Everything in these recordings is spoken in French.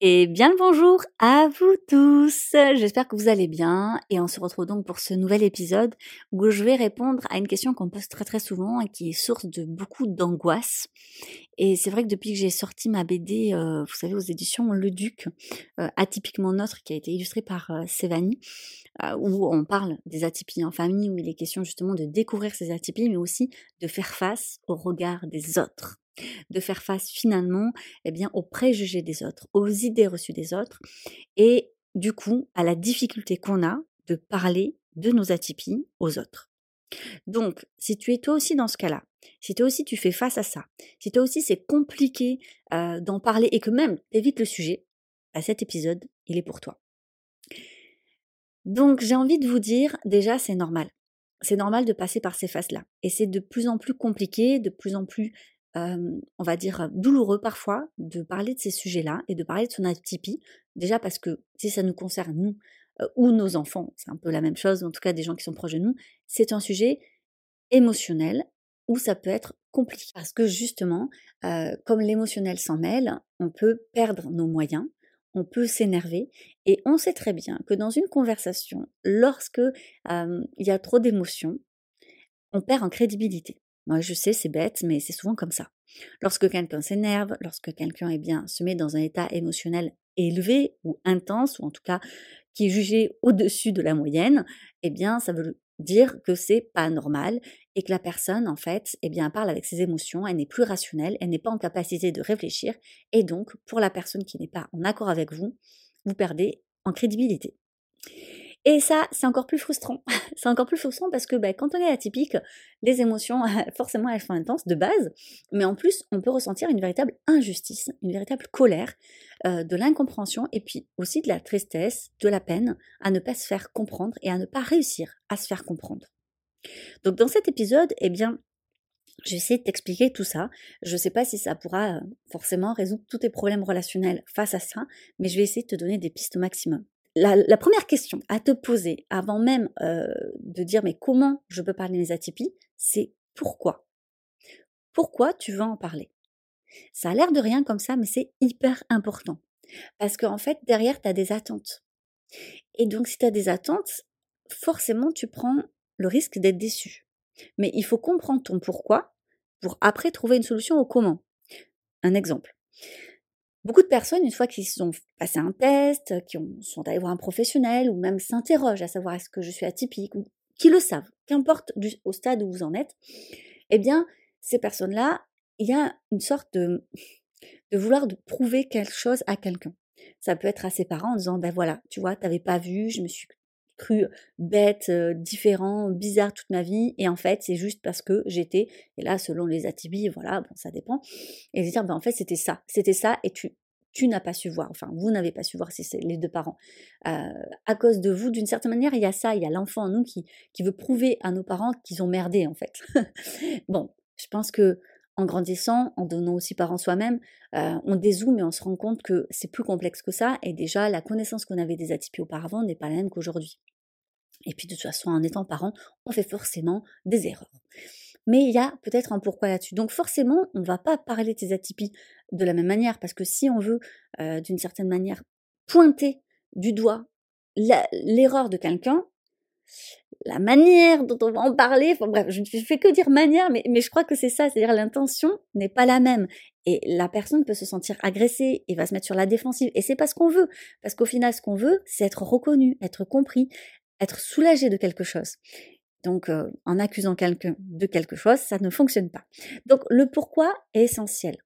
Et bien le bonjour à vous tous. J'espère que vous allez bien et on se retrouve donc pour ce nouvel épisode où je vais répondre à une question qu'on pose très très souvent et qui est source de beaucoup d'angoisse. Et c'est vrai que depuis que j'ai sorti ma BD, euh, vous savez, aux éditions Le Duc, euh, atypiquement neutre, qui a été illustrée par euh, Sévanie, où on parle des atypies en famille, où il est question justement de découvrir ces atypies, mais aussi de faire face au regard des autres de faire face finalement eh bien, aux préjugés des autres, aux idées reçues des autres, et du coup à la difficulté qu'on a de parler de nos atypies aux autres. Donc, si tu es toi aussi dans ce cas-là, si toi aussi tu fais face à ça, si toi aussi c'est compliqué euh, d'en parler et que même évites le sujet, à bah, cet épisode, il est pour toi. Donc, j'ai envie de vous dire, déjà, c'est normal. C'est normal de passer par ces phases-là. Et c'est de plus en plus compliqué, de plus en plus on va dire, douloureux parfois de parler de ces sujets-là et de parler de son atypie. Déjà parce que si ça nous concerne, nous, ou nos enfants, c'est un peu la même chose, en tout cas des gens qui sont proches de nous, c'est un sujet émotionnel où ça peut être compliqué. Parce que justement, comme l'émotionnel s'en mêle, on peut perdre nos moyens, on peut s'énerver, et on sait très bien que dans une conversation, lorsque il y a trop d'émotions, on perd en crédibilité. Moi, je sais, c'est bête, mais c'est souvent comme ça. Lorsque quelqu'un s'énerve, lorsque quelqu'un eh bien, se met dans un état émotionnel élevé ou intense, ou en tout cas qui est jugé au-dessus de la moyenne, eh bien, ça veut dire que c'est pas normal et que la personne, en fait, eh bien, parle avec ses émotions, elle n'est plus rationnelle, elle n'est pas en capacité de réfléchir, et donc, pour la personne qui n'est pas en accord avec vous, vous perdez en crédibilité. Et ça, c'est encore plus frustrant. c'est encore plus frustrant parce que bah, quand on est atypique, les émotions, forcément, elles sont intenses de base, mais en plus, on peut ressentir une véritable injustice, une véritable colère, euh, de l'incompréhension et puis aussi de la tristesse, de la peine à ne pas se faire comprendre et à ne pas réussir à se faire comprendre. Donc dans cet épisode, eh bien, je vais essayer de t'expliquer tout ça. Je ne sais pas si ça pourra euh, forcément résoudre tous tes problèmes relationnels face à ça, mais je vais essayer de te donner des pistes au maximum la, première question à te poser avant même euh, de dire mais comment je peux parler de mes atypies, c'est pourquoi? Pourquoi tu veux en parler? Ça a l'air de rien comme ça, mais c'est hyper important. Parce qu'en fait, derrière, tu as des attentes. Et donc, si tu as des attentes, forcément, tu prends le risque d'être déçu. Mais il faut comprendre ton pourquoi pour après trouver une solution au comment. Un exemple. Beaucoup de personnes, une fois qu'ils ont passé un test, qui sont allés voir un professionnel, ou même s'interrogent à savoir est-ce que je suis atypique, ou qui le savent, qu'importe au stade où vous en êtes, eh bien, ces personnes-là, il y a une sorte de, de vouloir de prouver quelque chose à quelqu'un. Ça peut être à ses parents en disant, ben voilà, tu vois, t'avais pas vu, je me suis cru bête, différent, bizarre toute ma vie, et en fait, c'est juste parce que j'étais, et là, selon les atypies, voilà, bon, ça dépend, et se dire, ben en fait, c'était ça, c'était ça, et tu, tu n'as pas su voir, enfin, vous n'avez pas su voir si c'est les deux parents. Euh, à cause de vous, d'une certaine manière, il y a ça, il y a l'enfant en nous qui, qui veut prouver à nos parents qu'ils ont merdé, en fait. bon, je pense que en grandissant, en donnant aussi par soi-même, euh, on dézoome et on se rend compte que c'est plus complexe que ça. Et déjà, la connaissance qu'on avait des atypies auparavant n'est pas la même qu'aujourd'hui. Et puis de toute façon, en étant parent, on fait forcément des erreurs. Mais il y a peut-être un pourquoi là-dessus. Donc forcément, on ne va pas parler de ces atypies de la même manière, parce que si on veut, euh, d'une certaine manière, pointer du doigt l'erreur de quelqu'un, la manière dont on va en parler, enfin bref, je ne fais que dire manière, mais, mais je crois que c'est ça, c'est-à-dire l'intention n'est pas la même. Et la personne peut se sentir agressée et va se mettre sur la défensive. Et c'est pas ce qu'on veut. Parce qu'au final, ce qu'on veut, c'est être reconnu, être compris, être soulagé de quelque chose. Donc, euh, en accusant quelqu'un de quelque chose, ça ne fonctionne pas. Donc, le pourquoi est essentiel.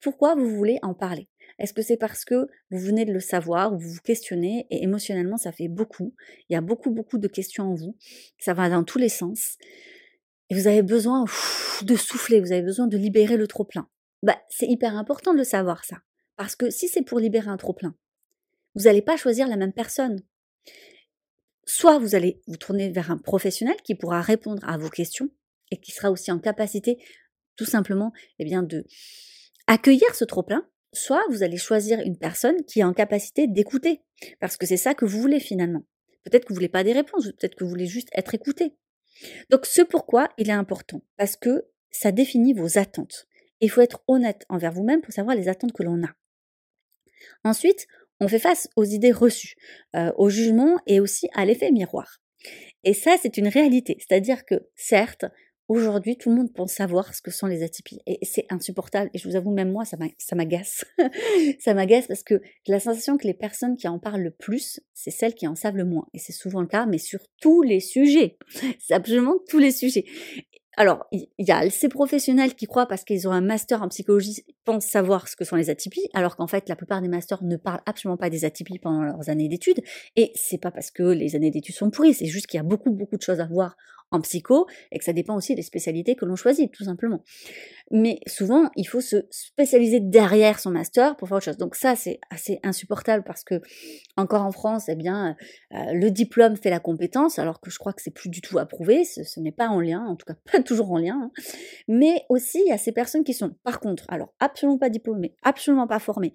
Pourquoi vous voulez en parler? Est-ce que c'est parce que vous venez de le savoir ou vous vous questionnez et émotionnellement ça fait beaucoup Il y a beaucoup, beaucoup de questions en vous. Ça va dans tous les sens. Et vous avez besoin de souffler, vous avez besoin de libérer le trop-plein. Bah, c'est hyper important de le savoir, ça. Parce que si c'est pour libérer un trop-plein, vous n'allez pas choisir la même personne. Soit vous allez vous tourner vers un professionnel qui pourra répondre à vos questions et qui sera aussi en capacité tout simplement eh bien, de accueillir ce trop-plein, soit vous allez choisir une personne qui est en capacité d'écouter, parce que c'est ça que vous voulez finalement. Peut-être que vous voulez pas des réponses, peut-être que vous voulez juste être écouté. Donc ce pourquoi il est important, parce que ça définit vos attentes. Il faut être honnête envers vous-même pour savoir les attentes que l'on a. Ensuite, on fait face aux idées reçues, euh, au jugement et aussi à l'effet miroir. Et ça, c'est une réalité. C'est-à-dire que, certes, aujourd'hui, tout le monde pense savoir ce que sont les atypies. Et c'est insupportable. Et je vous avoue, même moi, ça m'agace. ça m'agace parce que j'ai la sensation que les personnes qui en parlent le plus, c'est celles qui en savent le moins. Et c'est souvent le cas, mais sur tous les sujets. C'est absolument tous les sujets. Alors, il y a ces professionnels qui croient parce qu'ils ont un master en psychologie, pensent savoir ce que sont les atypies, alors qu'en fait, la plupart des masters ne parlent absolument pas des atypies pendant leurs années d'études. Et c'est pas parce que les années d'études sont pourries, c'est juste qu'il y a beaucoup, beaucoup de choses à voir en psycho et que ça dépend aussi des spécialités que l'on choisit, tout simplement. Mais souvent, il faut se spécialiser derrière son master pour faire autre chose. Donc ça, c'est assez insupportable parce que, encore en France, eh bien, euh, le diplôme fait la compétence, alors que je crois que c'est plus du tout approuvé, ce, n'est pas en lien, en tout cas pas toujours en lien. Hein. Mais aussi, il y a ces personnes qui sont, par contre, alors absolument pas diplômées, absolument pas formées,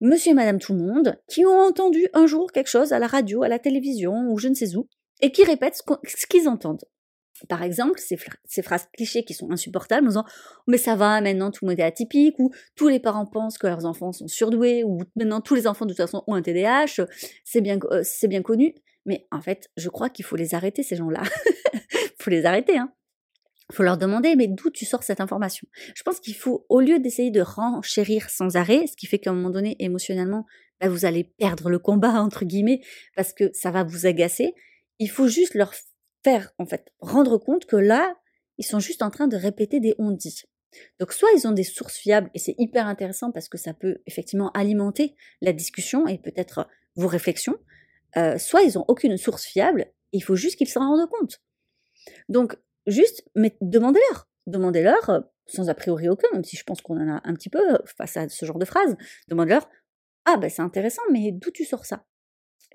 monsieur et madame tout le monde, qui ont entendu un jour quelque chose à la radio, à la télévision ou je ne sais où, et qui répètent ce qu'ils entendent. Par exemple, ces, phrases clichés qui sont insupportables, en disant mais ça va, maintenant tout le monde est atypique, ou tous les parents pensent que leurs enfants sont surdoués, ou maintenant tous les enfants de toute façon ont un TDAH, c'est bien, euh, bien connu. Mais en fait, je crois qu'il faut les arrêter, ces gens-là. faut les arrêter, hein. faut leur demander, mais d'où tu sors cette information? Je pense qu'il faut, au lieu d'essayer de renchérir sans arrêt, ce qui fait qu'à un moment donné, émotionnellement, bah, vous allez perdre le combat, entre guillemets, parce que ça va vous agacer, il faut juste leur faire, en fait, rendre compte que là, ils sont juste en train de répéter des on-dit. Donc soit ils ont des sources fiables et c'est hyper intéressant parce que ça peut effectivement alimenter la discussion et peut-être vos réflexions, euh, soit ils ont aucune source fiable, il faut juste qu'ils s'en rendent compte. Donc juste, mais demandez-leur, demandez-leur euh, sans a priori aucun, même si je pense qu'on en a un petit peu face à ce genre de phrase, demandez-leur, ah ben c'est intéressant, mais d'où tu sors ça?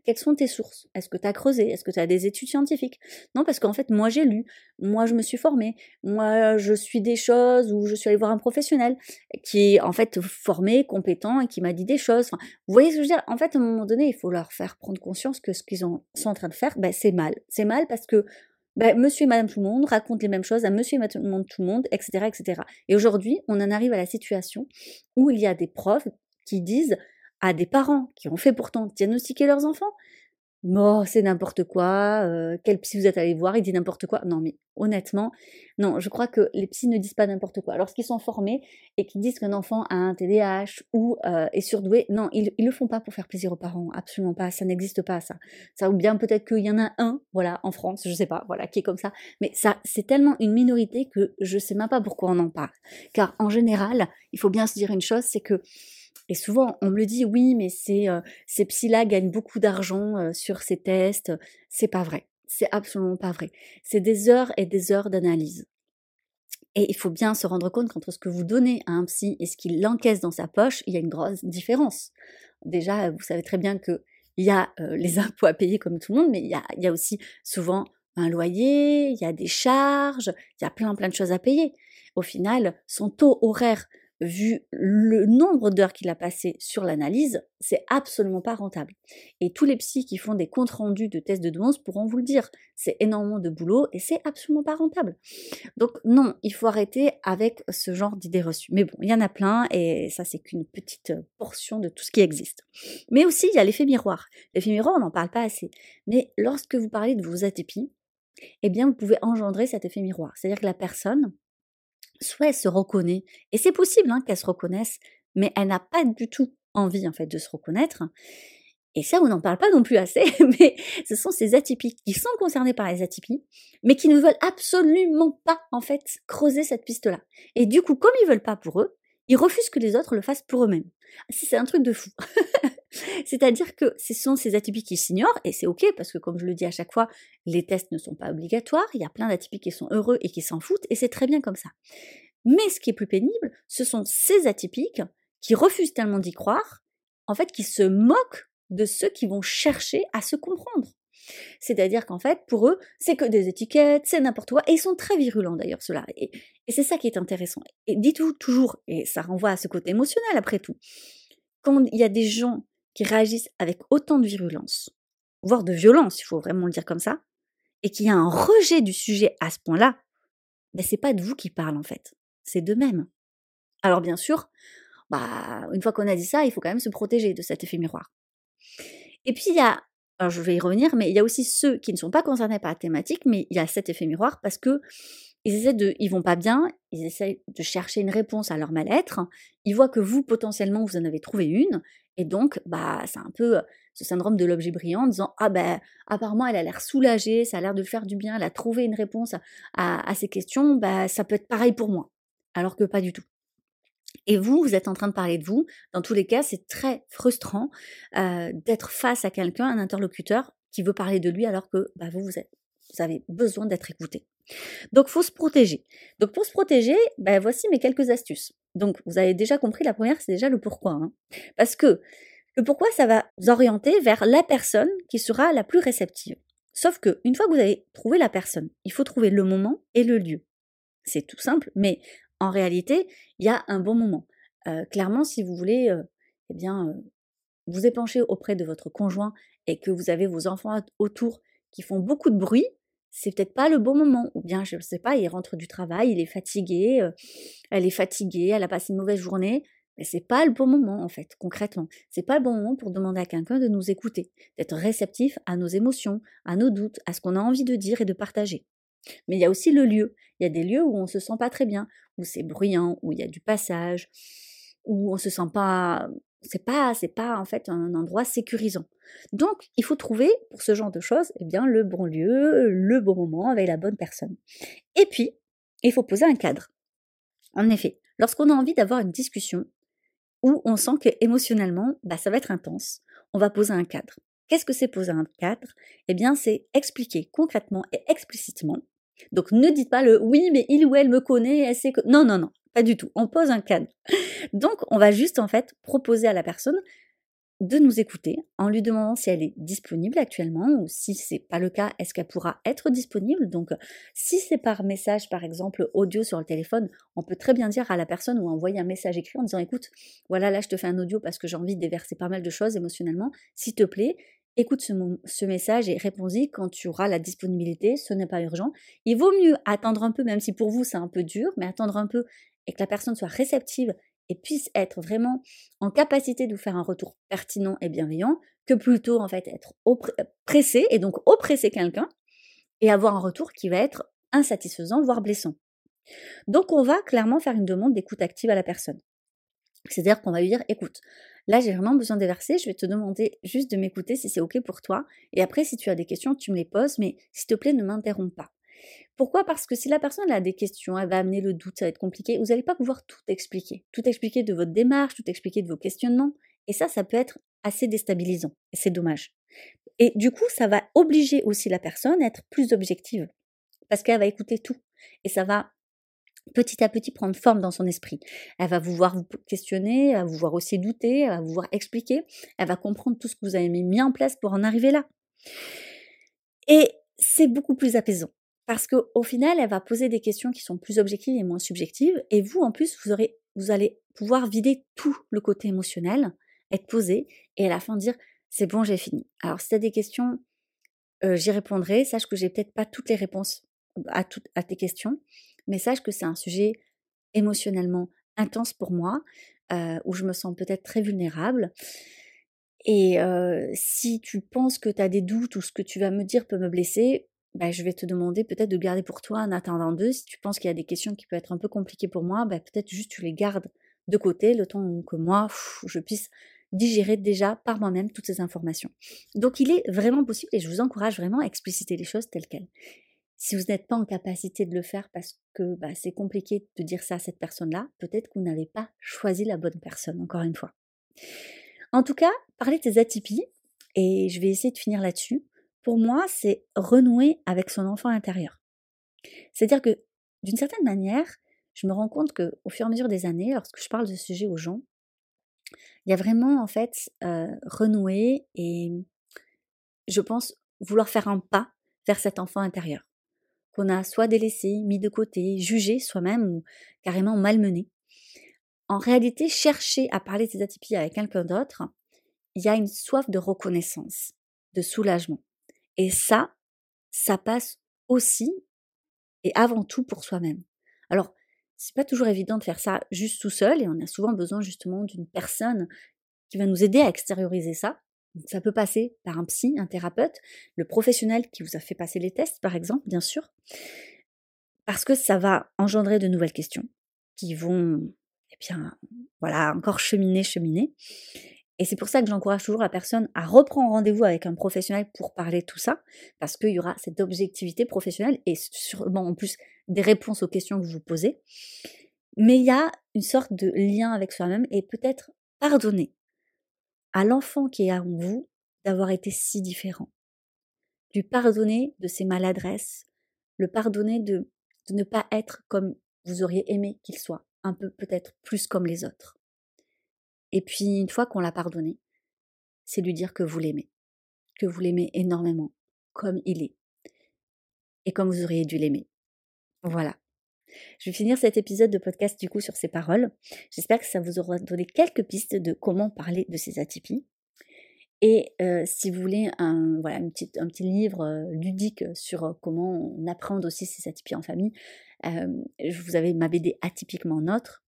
Quelles sont tes sources? Est-ce que tu as creusé? Est-ce que tu as des études scientifiques? Non, parce qu'en fait, moi j'ai lu, moi je me suis formée, moi je suis des choses ou je suis allée voir un professionnel qui est en fait formé, compétent et qui m'a dit des choses. vous voyez ce que je veux dire? En fait, à un moment donné, il faut leur faire prendre conscience que ce qu'ils sont en train de faire, ben, c'est mal. C'est mal parce que ben, monsieur et madame tout le monde racontent les mêmes choses à monsieur et madame tout le monde, etc. etc. Et aujourd'hui, on en arrive à la situation où il y a des profs qui disent à des parents qui ont fait pourtant diagnostiquer leurs enfants. Oh, c'est n'importe quoi, euh, quel psy vous êtes allé voir, il dit n'importe quoi. Non, mais honnêtement, non, je crois que les psys ne disent pas n'importe quoi. Lorsqu'ils sont formés et qu'ils disent qu'un enfant a un TDAH ou euh, est surdoué, non, ils, ils le font pas pour faire plaisir aux parents, absolument pas, ça n'existe pas, ça. Ça ou bien peut-être qu'il y en a un, voilà, en France, je sais pas, voilà, qui est comme ça. Mais ça, c'est tellement une minorité que je sais même pas pourquoi on en parle. Car en général, il faut bien se dire une chose, c'est que et souvent, on me le dit, oui, mais ces, euh, ces psy-là gagnent beaucoup d'argent euh, sur ces tests. C'est pas vrai. C'est absolument pas vrai. C'est des heures et des heures d'analyse. Et il faut bien se rendre compte qu'entre ce que vous donnez à un psy et ce qu'il encaisse dans sa poche, il y a une grosse différence. Déjà, vous savez très bien qu'il y a euh, les impôts à payer comme tout le monde, mais il y a, il y a aussi souvent un loyer, il y a des charges, il y a plein plein de choses à payer. Au final, son taux horaire vu le nombre d'heures qu'il a passé sur l'analyse, c'est absolument pas rentable. Et tous les psys qui font des comptes rendus de tests de douance pourront vous le dire. C'est énormément de boulot et c'est absolument pas rentable. Donc non, il faut arrêter avec ce genre d'idées reçues. Mais bon, il y en a plein et ça c'est qu'une petite portion de tout ce qui existe. Mais aussi, il y a l'effet miroir. L'effet miroir, on n'en parle pas assez. Mais lorsque vous parlez de vos atypies, eh bien, vous pouvez engendrer cet effet miroir. C'est-à-dire que la personne, soit elle se reconnaît, et c'est possible hein, qu'elle se reconnaisse, mais elle n'a pas du tout envie en fait de se reconnaître. Et ça, on n'en parle pas non plus assez, mais ce sont ces atypiques qui sont concernés par les atypies, mais qui ne veulent absolument pas, en fait, creuser cette piste-là. Et du coup, comme ils veulent pas pour eux, ils refusent que les autres le fassent pour eux-mêmes. C'est un truc de fou. C'est-à-dire que ce sont ces atypiques qui s'ignorent, et c'est ok, parce que comme je le dis à chaque fois, les tests ne sont pas obligatoires, il y a plein d'atypiques qui sont heureux et qui s'en foutent, et c'est très bien comme ça. Mais ce qui est plus pénible, ce sont ces atypiques qui refusent tellement d'y croire, en fait, qui se moquent de ceux qui vont chercher à se comprendre. C'est-à-dire qu'en fait, pour eux, c'est que des étiquettes, c'est n'importe quoi, et ils sont très virulents d'ailleurs, cela. Et, et c'est ça qui est intéressant. Et dites-vous toujours, et ça renvoie à ce côté émotionnel après tout, quand il y a des gens qui réagissent avec autant de virulence, voire de violence, il faut vraiment le dire comme ça, et qu'il y a un rejet du sujet à ce point-là, ben c'est pas de vous qui parle en fait, c'est d'eux-mêmes. Alors bien sûr, bah, une fois qu'on a dit ça, il faut quand même se protéger de cet effet miroir. Et puis il y a, alors je vais y revenir, mais il y a aussi ceux qui ne sont pas concernés par la thématique, mais il y a cet effet miroir parce que ils essaient de, ils vont pas bien, ils essaient de chercher une réponse à leur mal-être. Ils voient que vous potentiellement vous en avez trouvé une, et donc bah c'est un peu ce syndrome de l'objet brillant en disant ah ben apparemment elle a l'air soulagée, ça a l'air de faire du bien, elle a trouvé une réponse à, ces questions, bah ça peut être pareil pour moi, alors que pas du tout. Et vous, vous êtes en train de parler de vous. Dans tous les cas, c'est très frustrant d'être face à quelqu'un, un interlocuteur, qui veut parler de lui alors que bah, vous, vous, êtes, vous avez besoin d'être écouté. Donc, faut se protéger. Donc, pour se protéger, ben, voici mes quelques astuces. Donc, vous avez déjà compris, la première, c'est déjà le pourquoi. Hein. Parce que le pourquoi, ça va vous orienter vers la personne qui sera la plus réceptive. Sauf que, une fois que vous avez trouvé la personne, il faut trouver le moment et le lieu. C'est tout simple, mais en réalité, il y a un bon moment. Euh, clairement, si vous voulez, euh, eh bien, euh, vous épancher auprès de votre conjoint et que vous avez vos enfants autour qui font beaucoup de bruit, c'est peut-être pas le bon moment. Ou bien, je ne sais pas, il rentre du travail, il est fatigué, euh, elle est fatiguée, elle a passé une mauvaise journée. Mais c'est pas le bon moment, en fait, concrètement. C'est pas le bon moment pour demander à quelqu'un de nous écouter, d'être réceptif à nos émotions, à nos doutes, à ce qu'on a envie de dire et de partager. Mais il y a aussi le lieu. Il y a des lieux où on se sent pas très bien, où c'est bruyant, où il y a du passage, où on se sent pas c'est pas c'est pas en fait un endroit sécurisant. Donc il faut trouver pour ce genre de choses eh bien le bon lieu, le bon moment avec la bonne personne. Et puis il faut poser un cadre. En effet, lorsqu'on a envie d'avoir une discussion où on sent que émotionnellement bah, ça va être intense, on va poser un cadre. Qu'est-ce que c'est poser un cadre? Eh bien c'est expliquer concrètement et explicitement. Donc ne dites pas le oui mais il ou elle me connaît, elle sait que non non non, pas du tout. On pose un cadre. Donc, on va juste en fait proposer à la personne de nous écouter en lui demandant si elle est disponible actuellement ou si c'est pas le cas, est-ce qu'elle pourra être disponible? Donc, si c'est par message, par exemple, audio sur le téléphone, on peut très bien dire à la personne ou envoyer un message écrit en disant écoute, voilà, là je te fais un audio parce que j'ai envie de déverser pas mal de choses émotionnellement. S'il te plaît, écoute ce, ce, message et réponds-y quand tu auras la disponibilité, ce n'est pas urgent. Il vaut mieux attendre un peu, même si pour vous c'est un peu dur, mais attendre un peu et que la personne soit réceptive et puisse être vraiment en capacité de vous faire un retour pertinent et bienveillant, que plutôt en fait être pressé et donc oppresser quelqu'un et avoir un retour qui va être insatisfaisant, voire blessant. Donc on va clairement faire une demande d'écoute active à la personne. C'est-à-dire qu'on va lui dire, écoute, là j'ai vraiment besoin de verser, je vais te demander juste de m'écouter si c'est ok pour toi, et après si tu as des questions, tu me les poses, mais s'il te plaît ne m'interromps pas. Pourquoi? Parce que si la personne a des questions, elle va amener le doute, ça va être compliqué, vous n'allez pas pouvoir tout expliquer. Tout expliquer de votre démarche, tout expliquer de vos questionnements. Et ça, ça peut être assez déstabilisant. Et c'est dommage. Et du coup, ça va obliger aussi la personne à être plus objective. Parce qu'elle va écouter tout. Et ça va petit à petit prendre forme dans son esprit. Elle va vous voir vous questionner, elle va vous voir aussi douter, elle va vous voir expliquer, elle va comprendre tout ce que vous avez mis en place pour en arriver là. Et c'est beaucoup plus apaisant. Parce qu'au final, elle va poser des questions qui sont plus objectives et moins subjectives. Et vous, en plus, vous, aurez, allez pouvoir vider tout le côté émotionnel, être posé, et à la fin dire c'est bon, j'ai fini. Alors, si tu as des questions, euh, j'y répondrai. Sache que j'ai peut-être pas toutes les réponses à tes questions, mais sache que c'est un sujet émotionnellement intense pour moi, euh, où je me sens peut-être très vulnérable. Et euh, si tu penses que tu as des doutes ou ce que tu vas me dire peut me blesser, bah, je vais te demander peut-être de garder pour toi en attendant d'eux. Si tu penses qu'il y a des questions qui peuvent être un peu compliquées pour moi, bah, peut-être juste tu les gardes de côté le temps que moi, je puisse digérer déjà par moi-même toutes ces informations. Donc il est vraiment possible, et je vous encourage vraiment à expliciter les choses telles quelles. Si vous n'êtes pas en capacité de le faire parce que bah, c'est compliqué de dire ça à cette personne-là, peut-être que vous n'avez pas choisi la bonne personne, encore une fois. En tout cas, parler de ces atypies, et je vais essayer de finir là-dessus, pour moi, c'est renouer avec son enfant intérieur. C'est-à-dire que, d'une certaine manière, je me rends compte que au fur et à mesure des années, lorsque je parle de ce sujet aux gens, il y a vraiment en fait euh, renouer et je pense vouloir faire un pas vers cet enfant intérieur qu'on a soit délaissé, mis de côté, jugé soi-même ou carrément malmené. En réalité, chercher à parler de ses atypies avec quelqu'un d'autre, il y a une soif de reconnaissance, de soulagement. Et ça, ça passe aussi et avant tout pour soi-même. Alors, c'est pas toujours évident de faire ça juste tout seul et on a souvent besoin justement d'une personne qui va nous aider à extérioriser ça. ça peut passer par un psy, un thérapeute, le professionnel qui vous a fait passer les tests par exemple, bien sûr, parce que ça va engendrer de nouvelles questions qui vont, eh bien, voilà, encore cheminer, cheminer. Et c'est pour ça que j'encourage toujours la personne à reprendre rendez-vous avec un professionnel pour parler de tout ça, parce qu'il y aura cette objectivité professionnelle et sûrement en plus des réponses aux questions que vous vous posez. Mais il y a une sorte de lien avec soi-même et peut-être pardonner à l'enfant qui est en vous d'avoir été si différent. Lui pardonner de ses maladresses, le pardonner de, de ne pas être comme vous auriez aimé qu'il soit, un peu peut-être plus comme les autres. Et puis, une fois qu'on l'a pardonné, c'est lui dire que vous l'aimez, que vous l'aimez énormément, comme il est, et comme vous auriez dû l'aimer. Voilà. Je vais finir cet épisode de podcast du coup sur ces paroles. J'espère que ça vous aura donné quelques pistes de comment parler de ces atypies. Et euh, si vous voulez un, voilà, un petit livre euh, ludique sur euh, comment on apprend aussi ces atypies en famille, vous avez ma BD atypiquement notre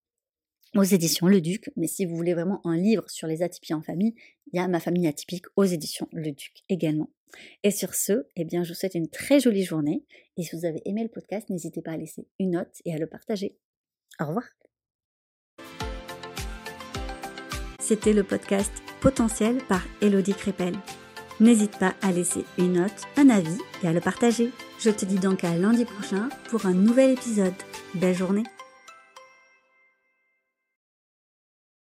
aux éditions Le Duc. Mais si vous voulez vraiment un livre sur les atypies en famille, il y a Ma famille atypique aux éditions Le Duc également. Et sur ce, eh bien, je vous souhaite une très jolie journée. Et si vous avez aimé le podcast, n'hésitez pas à laisser une note et à le partager. Au revoir. C'était le podcast Potentiel par Elodie Crépel. N'hésite pas à laisser une note, un avis et à le partager. Je te dis donc à lundi prochain pour un nouvel épisode. Belle journée